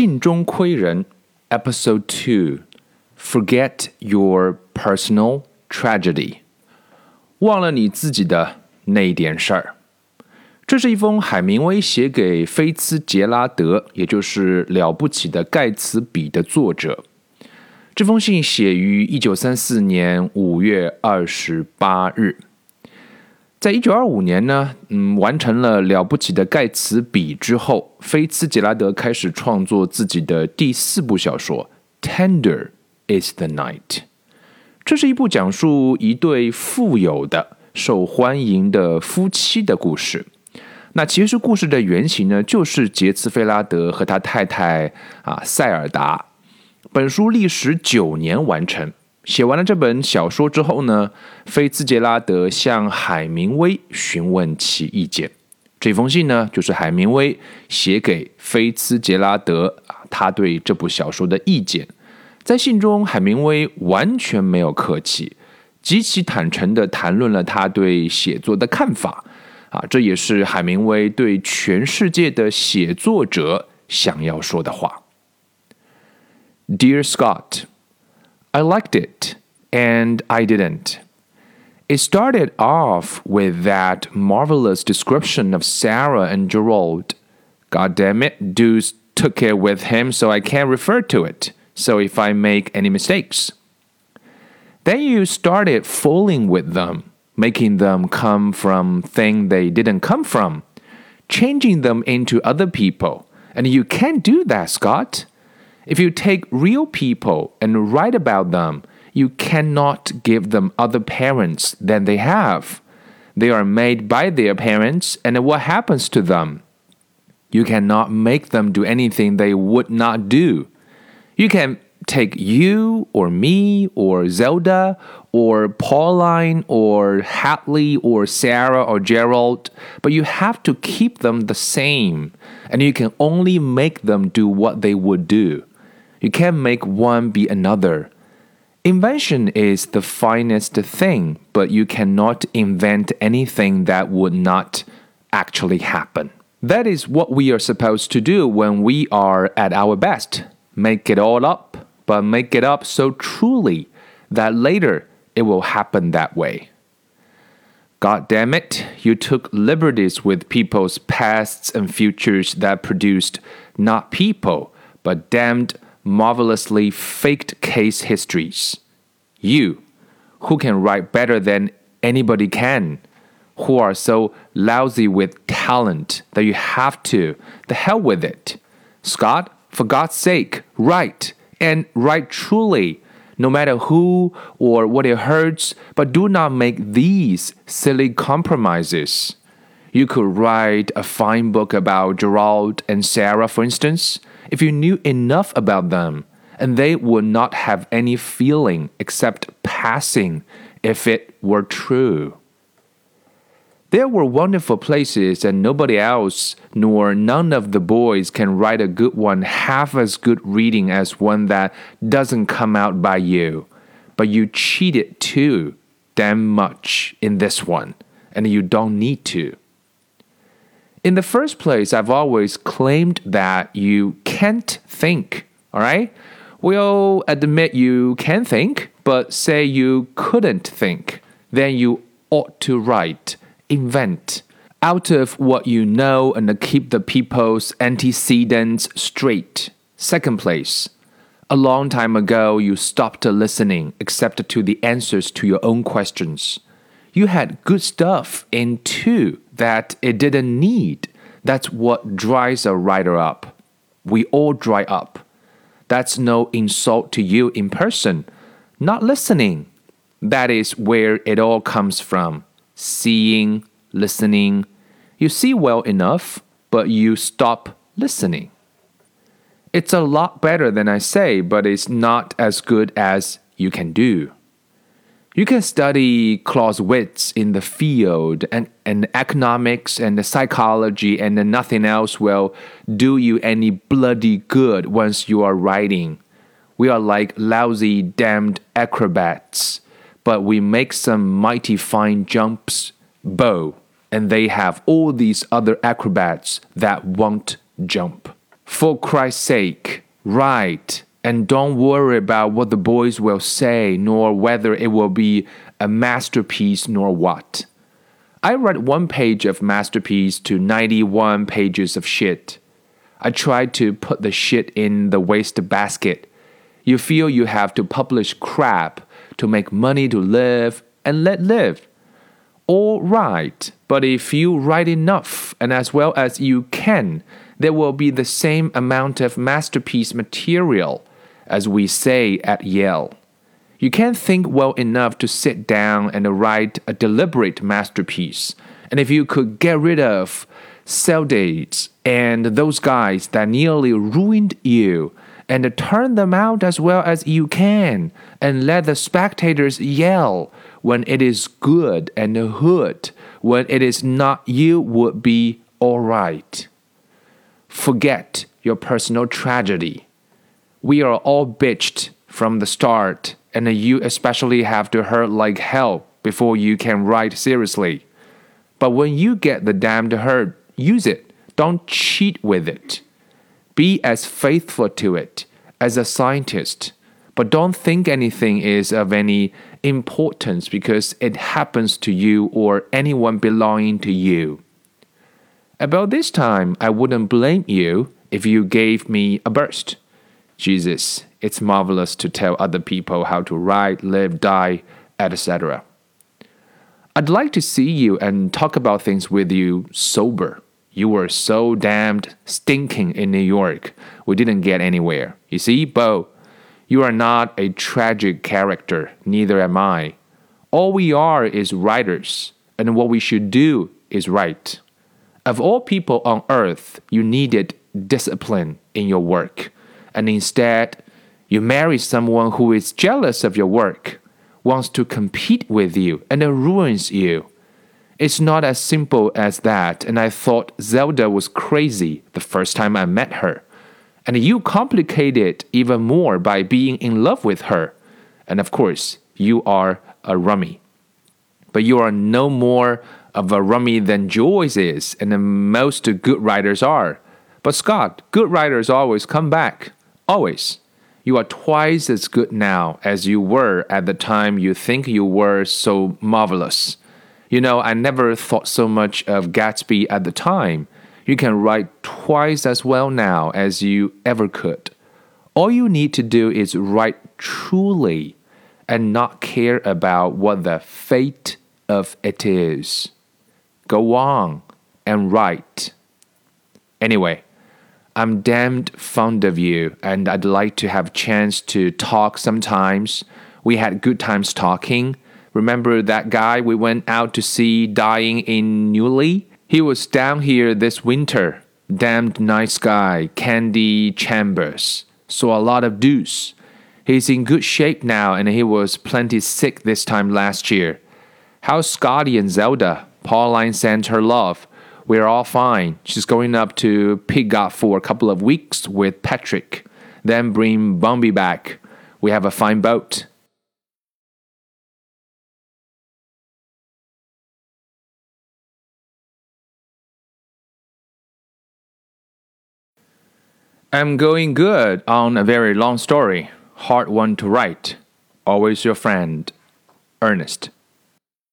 信中窥人 Episode Two Forget Your Personal Tragedy 忘了你自己的那点事儿。这是一封海明威写给菲茨杰拉德，也就是《了不起的盖茨比》的作者。这封信写于一九三四年五月二十八日。在一九二五年呢，嗯，完成了《了不起的盖茨比》之后，菲茨杰拉德开始创作自己的第四部小说《Tender Is the Night》。这是一部讲述一对富有的、受欢迎的夫妻的故事。那其实故事的原型呢，就是杰茨菲拉德和他太太啊塞尔达。本书历时九年完成。写完了这本小说之后呢，菲兹杰拉德向海明威询问其意见。这封信呢，就是海明威写给菲兹杰拉德啊，他对这部小说的意见。在信中，海明威完全没有客气，极其坦诚地谈论了他对写作的看法。啊，这也是海明威对全世界的写作者想要说的话。Dear Scott. I liked it, and I didn't. It started off with that marvelous description of Sara and Gerald. God damn it, Dos took it with him, so I can't refer to it. So if I make any mistakes. Then you started fooling with them, making them come from thing they didn't come from, changing them into other people. And you can't do that, Scott. If you take real people and write about them, you cannot give them other parents than they have. They are made by their parents, and what happens to them? You cannot make them do anything they would not do. You can take you or me or Zelda or Pauline or Hadley or Sara or Gerald, but you have to keep them the same, and you can only make them do what they would do. You can't make one be another. Invention is the finest thing, but you cannot invent anything that would not actually happen. That is what we are supposed to do when we are at our best. Make it all up, but make it up so truly that later it will happen that way. God damn it, you took liberties with people's pasts and futures that produced not people, but damned marvelously faked case histories. You, who can write better than anybody can, who are so lousy with talent that you have to, the hell with it. Scott, for God's sake, write, and write truly, no matter who or what it hurts, but do not make these silly compromises. You could write a fine book about Gerald and Sara, for instance, if you knew enough about them, and they would not have any feeling except passing if it were true. There were wonderful places, and nobody else, nor none of the boys, can write a good one half as good reading as one that doesn't come out by you. But you cheated too damn much in this one, and you don't need to. In the first place, I've always claimed that you can't think, all right? We'll admit you can think, but say you couldn't think. Then you ought to write, invent, out of what you know and keep the people's antecedents straight. Second place, a long time ago you stopped listening except to the answers to your own questions. You had good stuff in two that it didn't need. That's what dries a writer up. We all dry up. That's no insult to you in person. Not listening. That is where it all comes from. Seeing, listening. You see well enough, but you stop listening. It's a lot better than I say, but it's not as good as you can do. You can study Clausewitz in the field and, and economics and psychology, and nothing else will do you any bloody good once you are writing. We are like lousy, damned acrobats, but we make some mighty fine jumps, bow, and they have all these other acrobats that won't jump. For Christ's sake, write and don't worry about what the boys will say, nor whether it will be a masterpiece, nor what. I read one page of masterpiece to 91 pages of shit. I tried to put the shit in the waste basket. You feel you have to publish crap to make money to live and let live. All right, but if you write enough and as well as you can, there will be the same amount of masterpiece material, as we say at Yale. You can't think well enough to sit down and write a deliberate masterpiece. And if you could get rid of dates and those guys that nearly ruined you, and turn them out as well as you can, and let the spectators yell when it is good and hood when it is not, you would be alright. Forget your personal tragedy. We are all bitched from the start, and you especially have to hurt like hell before you can write seriously. But when you get the damned hurt, use it. Don't cheat with it. Be as faithful to it as a scientist. But don't think anything is of any importance because it happens to you or anyone belonging to you. About this time, I wouldn't blame you if you gave me a burst. Jesus, it's marvelous to tell other people how to write, live, die, etc. I'd like to see you and talk about things with you sober. You were so damned stinking in New York. We didn't get anywhere. You see, Bo, you are not a tragic character, neither am I. All we are is writers, and what we should do is write. Of all people on earth, you needed discipline in your work, and instead, you marry someone who is jealous of your work, wants to compete with you, and ruins you. It's not as simple as that, and I thought Zelda was crazy the first time I met her. And you complicate it even more by being in love with her. And of course, you are a rummy. But you are no more of a rummy than Joyce is, and most good writers are. But Scott, good writers always come back. Always. You are twice as good now as you were at the time you think you were so marvelous. You know, I never thought so much of Gatsby at the time. You can write twice as well now as you ever could. All you need to do is write truly and not care about what the fate of it is. Go on and write. Anyway, I'm damned fond of you and I'd like to have a chance to talk sometimes. We had good times talking. Remember that guy we went out to see dying in Neuilly? He was down here this winter. Damned nice guy, Canby Chambers. Saw a lot of Dos. He's in good shape now and he was plenty sick this time last year. How's Scotty and Zelda? Pauline sent her love. We're all fine. She's going up to Piggott for a couple of weeks with Patrick. Then bring Bumby back. We have a fine boat. I'm going good on a very long story, hard one to write. Always your friend, Ernest.